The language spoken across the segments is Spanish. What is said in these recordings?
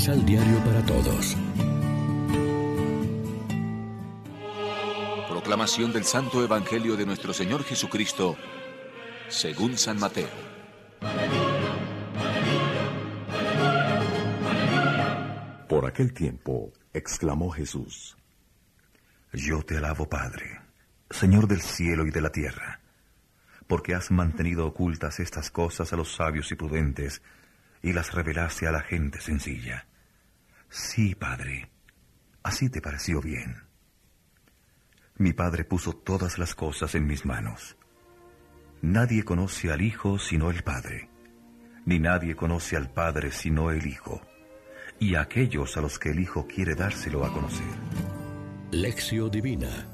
Misal Diario para Todos. Proclamación del Santo Evangelio de nuestro Señor Jesucristo, según San Mateo. Por aquel tiempo, exclamó Jesús, Yo te alabo, Padre, Señor del cielo y de la tierra, porque has mantenido ocultas estas cosas a los sabios y prudentes, y las revelaste a la gente sencilla. Sí, Padre, así te pareció bien. Mi Padre puso todas las cosas en mis manos. Nadie conoce al Hijo sino el Padre, ni nadie conoce al Padre sino el Hijo, y a aquellos a los que el Hijo quiere dárselo a conocer. Lección Divina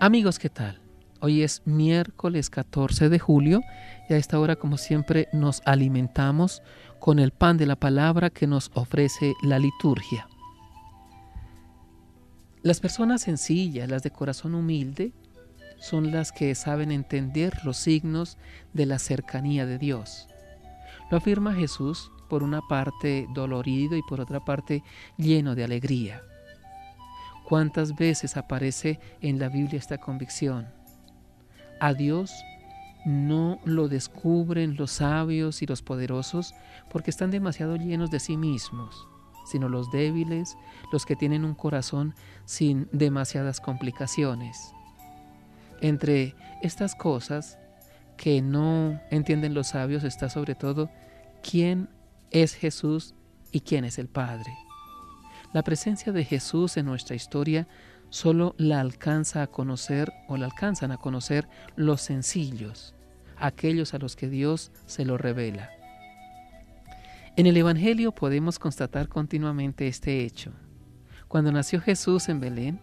Amigos, ¿qué tal? Hoy es miércoles 14 de julio y a esta hora, como siempre, nos alimentamos con el pan de la palabra que nos ofrece la liturgia. Las personas sencillas, las de corazón humilde, son las que saben entender los signos de la cercanía de Dios. Lo afirma Jesús por una parte dolorido y por otra parte lleno de alegría. ¿Cuántas veces aparece en la Biblia esta convicción? A Dios no lo descubren los sabios y los poderosos porque están demasiado llenos de sí mismos, sino los débiles, los que tienen un corazón sin demasiadas complicaciones. Entre estas cosas que no entienden los sabios está sobre todo quién es Jesús y quién es el Padre. La presencia de Jesús en nuestra historia solo la alcanza a conocer o la alcanzan a conocer los sencillos, aquellos a los que Dios se lo revela. En el Evangelio podemos constatar continuamente este hecho. Cuando nació Jesús en Belén,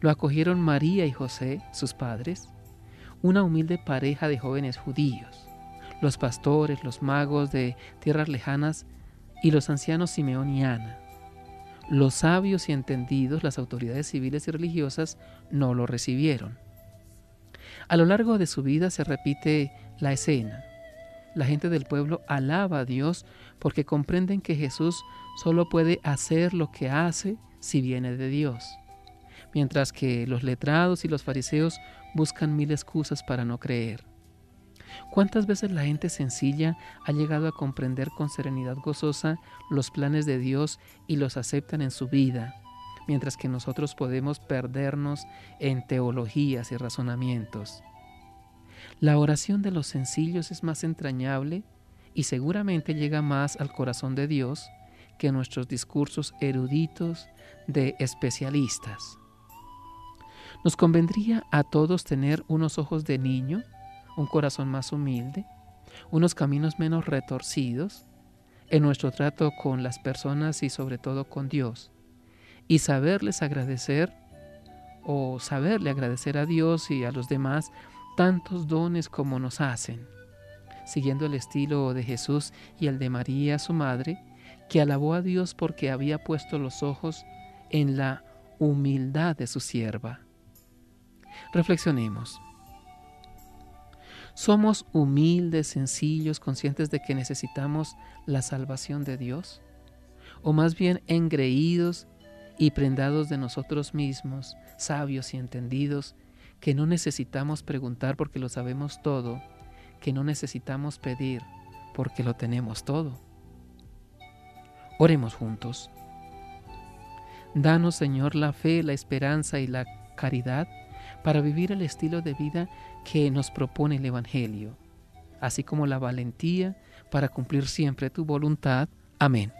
lo acogieron María y José, sus padres, una humilde pareja de jóvenes judíos, los pastores, los magos de tierras lejanas y los ancianos Simeón y Ana. Los sabios y entendidos, las autoridades civiles y religiosas, no lo recibieron. A lo largo de su vida se repite la escena. La gente del pueblo alaba a Dios porque comprenden que Jesús solo puede hacer lo que hace si viene de Dios, mientras que los letrados y los fariseos buscan mil excusas para no creer. ¿Cuántas veces la gente sencilla ha llegado a comprender con serenidad gozosa los planes de Dios y los aceptan en su vida, mientras que nosotros podemos perdernos en teologías y razonamientos? La oración de los sencillos es más entrañable y seguramente llega más al corazón de Dios que nuestros discursos eruditos de especialistas. Nos convendría a todos tener unos ojos de niño un corazón más humilde, unos caminos menos retorcidos en nuestro trato con las personas y sobre todo con Dios, y saberles agradecer o saberle agradecer a Dios y a los demás tantos dones como nos hacen, siguiendo el estilo de Jesús y el de María, su madre, que alabó a Dios porque había puesto los ojos en la humildad de su sierva. Reflexionemos. ¿Somos humildes, sencillos, conscientes de que necesitamos la salvación de Dios? ¿O más bien engreídos y prendados de nosotros mismos, sabios y entendidos, que no necesitamos preguntar porque lo sabemos todo, que no necesitamos pedir porque lo tenemos todo? Oremos juntos. Danos, Señor, la fe, la esperanza y la caridad para vivir el estilo de vida que nos propone el Evangelio, así como la valentía para cumplir siempre tu voluntad. Amén.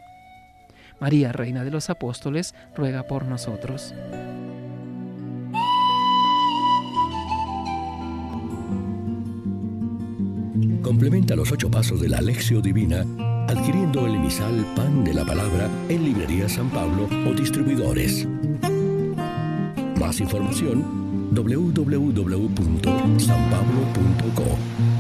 María, Reina de los Apóstoles, ruega por nosotros. Complementa los ocho pasos de la Alexio Divina adquiriendo el emisal Pan de la Palabra en Librería San Pablo o distribuidores. Más información www.sanpablo.co.